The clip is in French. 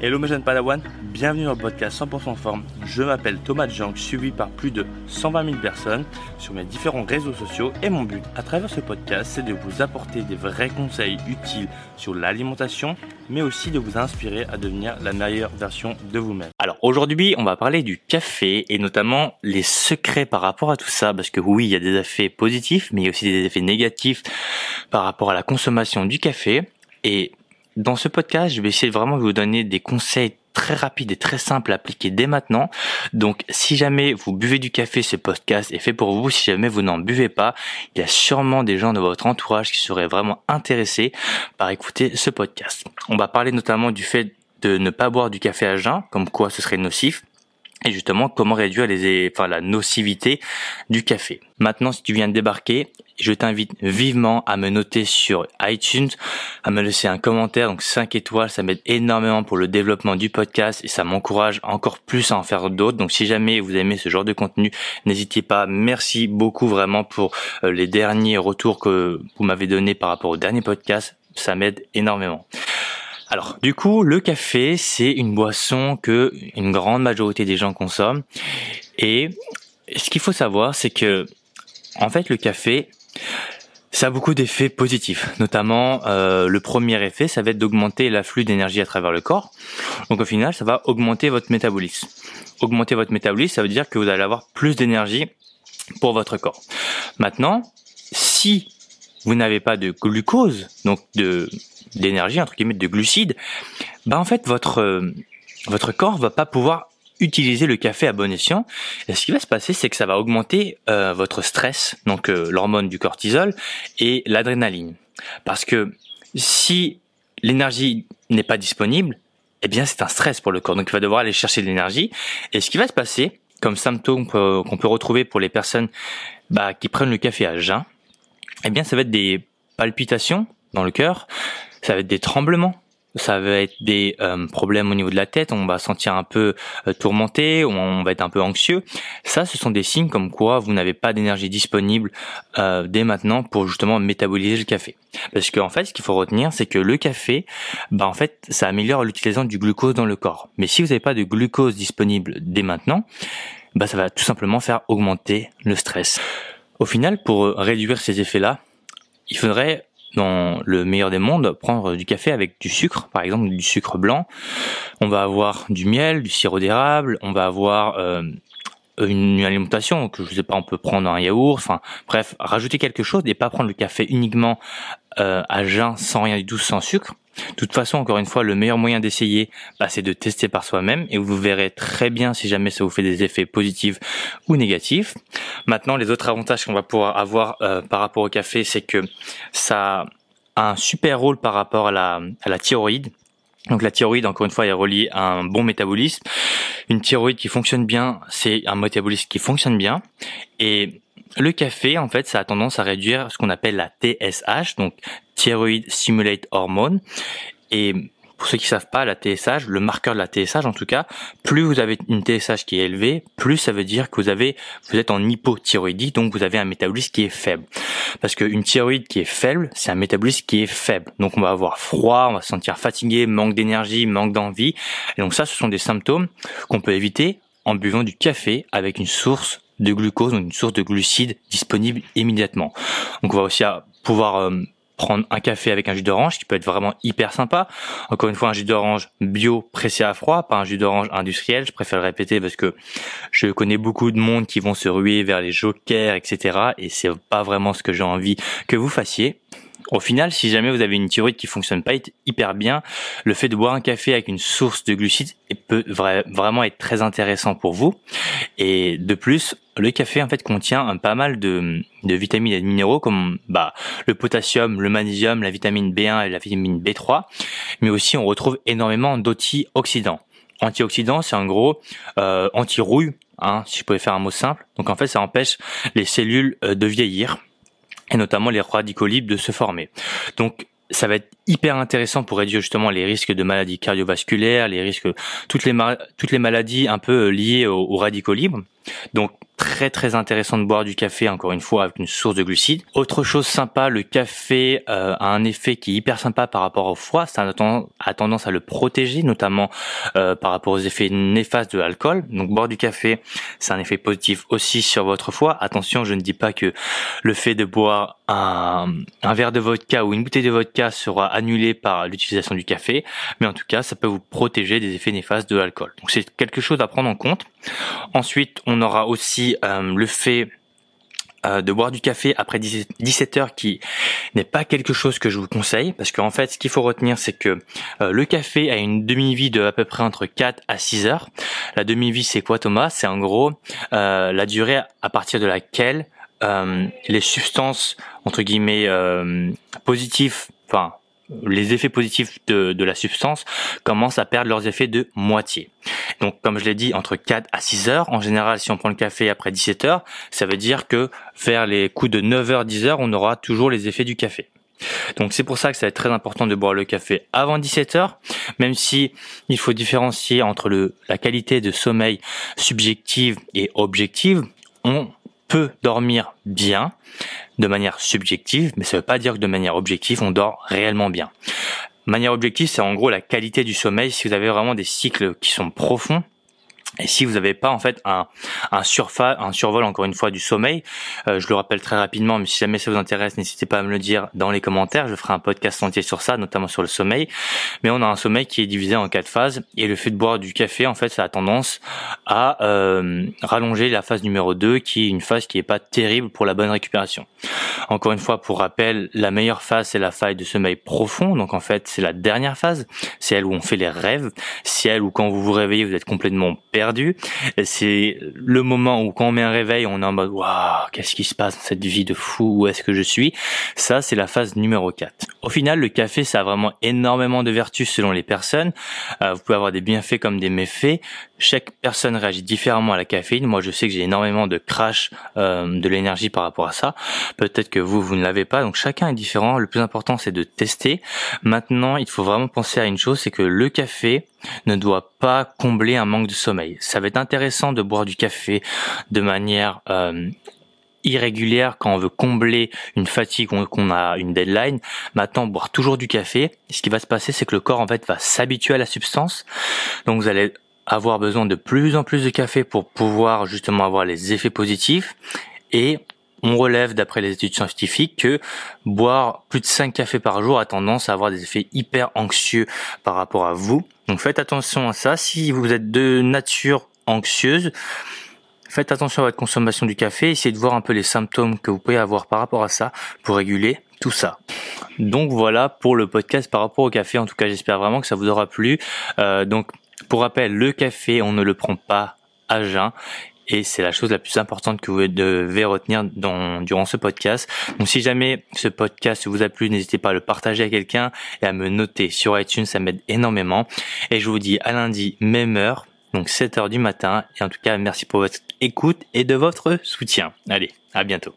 Hello mes jeunes Padawan, bienvenue dans le podcast 100% forme. Je m'appelle Thomas Jank, suivi par plus de 120 000 personnes sur mes différents réseaux sociaux et mon but à travers ce podcast c'est de vous apporter des vrais conseils utiles sur l'alimentation mais aussi de vous inspirer à devenir la meilleure version de vous-même. Alors aujourd'hui on va parler du café et notamment les secrets par rapport à tout ça parce que oui il y a des effets positifs mais il y a aussi des effets négatifs par rapport à la consommation du café et dans ce podcast, je vais essayer vraiment de vous donner des conseils très rapides et très simples à appliquer dès maintenant. Donc, si jamais vous buvez du café, ce podcast est fait pour vous. Si jamais vous n'en buvez pas, il y a sûrement des gens de votre entourage qui seraient vraiment intéressés par écouter ce podcast. On va parler notamment du fait de ne pas boire du café à jeun, comme quoi ce serait nocif et justement comment réduire les, enfin, la nocivité du café. Maintenant, si tu viens de débarquer, je t'invite vivement à me noter sur iTunes, à me laisser un commentaire, donc 5 étoiles, ça m'aide énormément pour le développement du podcast et ça m'encourage encore plus à en faire d'autres. Donc si jamais vous aimez ce genre de contenu, n'hésitez pas. Merci beaucoup vraiment pour euh, les derniers retours que vous m'avez donnés par rapport au dernier podcast, ça m'aide énormément. Alors, du coup, le café, c'est une boisson que une grande majorité des gens consomment. Et ce qu'il faut savoir, c'est que, en fait, le café, ça a beaucoup d'effets positifs. Notamment, euh, le premier effet, ça va être d'augmenter l'afflux d'énergie à travers le corps. Donc, au final, ça va augmenter votre métabolisme. Augmenter votre métabolisme, ça veut dire que vous allez avoir plus d'énergie pour votre corps. Maintenant, si vous n'avez pas de glucose, donc de d'énergie, entre guillemets, de glucides, bah en fait votre euh, votre corps va pas pouvoir utiliser le café à bon escient. Et ce qui va se passer, c'est que ça va augmenter euh, votre stress, donc euh, l'hormone du cortisol et l'adrénaline. Parce que si l'énergie n'est pas disponible, eh bien c'est un stress pour le corps. Donc il va devoir aller chercher de l'énergie. Et ce qui va se passer, comme symptôme qu'on peut retrouver pour les personnes bah, qui prennent le café à jeun, eh bien ça va être des palpitations dans le cœur, ça va être des tremblements, ça va être des euh, problèmes au niveau de la tête, on va sentir un peu euh, tourmenté, on va être un peu anxieux. Ça, ce sont des signes comme quoi vous n'avez pas d'énergie disponible euh, dès maintenant pour justement métaboliser le café. Parce qu'en fait, ce qu'il faut retenir, c'est que le café, bah en fait, ça améliore l'utilisation du glucose dans le corps. Mais si vous n'avez pas de glucose disponible dès maintenant, bah ça va tout simplement faire augmenter le stress. Au final, pour réduire ces effets-là, il faudrait dans le meilleur des mondes, prendre du café avec du sucre, par exemple du sucre blanc. On va avoir du miel, du sirop d'érable, on va avoir euh, une alimentation que je sais pas, on peut prendre un yaourt, enfin bref, rajouter quelque chose et pas prendre le café uniquement euh, à jeun sans rien du tout, sans sucre. De toute façon, encore une fois, le meilleur moyen d'essayer, bah, c'est de tester par soi-même et vous verrez très bien si jamais ça vous fait des effets positifs ou négatifs. Maintenant, les autres avantages qu'on va pouvoir avoir euh, par rapport au café, c'est que ça a un super rôle par rapport à la, à la thyroïde. Donc la thyroïde, encore une fois, est reliée à un bon métabolisme. Une thyroïde qui fonctionne bien, c'est un métabolisme qui fonctionne bien. Et le café, en fait, ça a tendance à réduire ce qu'on appelle la TSH, donc Thyroid Stimulate Hormone. Et pour ceux qui savent pas, la TSH, le marqueur de la TSH en tout cas, plus vous avez une TSH qui est élevée, plus ça veut dire que vous avez, vous êtes en hypothyroïdie, donc vous avez un métabolisme qui est faible. Parce qu'une thyroïde qui est faible, c'est un métabolisme qui est faible. Donc on va avoir froid, on va se sentir fatigué, manque d'énergie, manque d'envie. Et donc ça, ce sont des symptômes qu'on peut éviter en buvant du café avec une source de glucose, donc une source de glucides disponible immédiatement. Donc on va aussi pouvoir euh, prendre un café avec un jus d'orange qui peut être vraiment hyper sympa. Encore une fois, un jus d'orange bio pressé à froid, pas un jus d'orange industriel. Je préfère le répéter parce que je connais beaucoup de monde qui vont se ruer vers les jokers, etc. Et c'est pas vraiment ce que j'ai envie que vous fassiez. Au final, si jamais vous avez une thyroïde qui fonctionne pas hyper bien, le fait de boire un café avec une source de glucides peut vraiment être très intéressant pour vous. Et de plus, le café en fait contient pas mal de, vitamines et de minéraux comme bah, le potassium, le magnésium, la vitamine B1 et la vitamine B3, mais aussi on retrouve énormément d'antioxydants. Antioxydants, c'est en gros euh, anti-rouille, hein, si je pouvais faire un mot simple. Donc en fait, ça empêche les cellules euh, de vieillir et notamment les radicaux libres de se former. Donc ça va être hyper intéressant pour réduire justement les risques de maladies cardiovasculaires, les risques toutes les maladies un peu euh, liées aux, radicaux libres. Donc très très intéressant de boire du café encore une fois avec une source de glucides. Autre chose sympa, le café euh, a un effet qui est hyper sympa par rapport au foie, ça a tendance à le protéger notamment euh, par rapport aux effets néfastes de l'alcool. Donc boire du café, c'est un effet positif aussi sur votre foie. Attention, je ne dis pas que le fait de boire un, un verre de vodka ou une bouteille de vodka sera annulé par l'utilisation du café, mais en tout cas, ça peut vous protéger des effets néfastes de l'alcool. Donc c'est quelque chose à prendre en compte. Ensuite, on aura aussi euh, le fait euh, de boire du café après 17 heures qui n'est pas quelque chose que je vous conseille parce qu'en fait ce qu'il faut retenir c'est que euh, le café a une demi-vie de à peu près entre 4 à 6 heures. La demi-vie c'est quoi Thomas? C'est en gros la durée à partir de laquelle les substances entre guillemets positives, enfin les effets positifs de, de, la substance commencent à perdre leurs effets de moitié. Donc comme je l'ai dit, entre 4 à 6 heures, en général si on prend le café après 17 heures, ça veut dire que vers les coups de 9 heures, 10 heures, on aura toujours les effets du café. Donc c'est pour ça que ça va être très important de boire le café avant 17 heures, même si il faut différencier entre le, la qualité de sommeil subjective et objective. On peut dormir bien de manière subjective, mais ça ne veut pas dire que de manière objective, on dort réellement bien. Manière objective, c'est en gros la qualité du sommeil. Si vous avez vraiment des cycles qui sont profonds, et si vous n'avez pas en fait un, un, un survol encore une fois du sommeil, euh, je le rappelle très rapidement, mais si jamais ça vous intéresse, n'hésitez pas à me le dire dans les commentaires. Je ferai un podcast entier sur ça, notamment sur le sommeil. Mais on a un sommeil qui est divisé en quatre phases et le fait de boire du café, en fait, ça a tendance à euh, rallonger la phase numéro 2, qui est une phase qui est pas terrible pour la bonne récupération. Encore une fois, pour rappel, la meilleure phase c'est la phase de sommeil profond. Donc en fait, c'est la dernière phase, c'est elle où on fait les rêves, c'est elle où quand vous vous réveillez, vous êtes complètement perdu C'est le moment où quand on met un réveil, on est en mode waouh, qu'est-ce qui se passe dans cette vie de fou? Où est-ce que je suis? Ça, c'est la phase numéro 4. Au final, le café, ça a vraiment énormément de vertus selon les personnes. Euh, vous pouvez avoir des bienfaits comme des méfaits. Chaque personne réagit différemment à la caféine. Moi, je sais que j'ai énormément de crash euh, de l'énergie par rapport à ça. Peut-être que vous, vous ne l'avez pas. Donc chacun est différent. Le plus important, c'est de tester. Maintenant, il faut vraiment penser à une chose, c'est que le café ne doit pas combler un manque de sommeil. Ça va être intéressant de boire du café de manière euh, irrégulière quand on veut combler une fatigue ou qu'on a une deadline. Maintenant, boire toujours du café, ce qui va se passer, c'est que le corps en fait va s'habituer à la substance. Donc vous allez avoir besoin de plus en plus de café pour pouvoir justement avoir les effets positifs et on relève d'après les études scientifiques que boire plus de 5 cafés par jour a tendance à avoir des effets hyper anxieux par rapport à vous. Donc faites attention à ça. Si vous êtes de nature anxieuse, faites attention à votre consommation du café. Essayez de voir un peu les symptômes que vous pouvez avoir par rapport à ça pour réguler tout ça. Donc voilà pour le podcast par rapport au café. En tout cas, j'espère vraiment que ça vous aura plu. Euh, donc pour rappel, le café, on ne le prend pas à jeun et c'est la chose la plus importante que vous devez retenir dans, durant ce podcast. Donc si jamais ce podcast vous a plu, n'hésitez pas à le partager à quelqu'un et à me noter sur iTunes, ça m'aide énormément. Et je vous dis à lundi, même heure, donc 7 heures du matin. Et en tout cas, merci pour votre écoute et de votre soutien. Allez, à bientôt.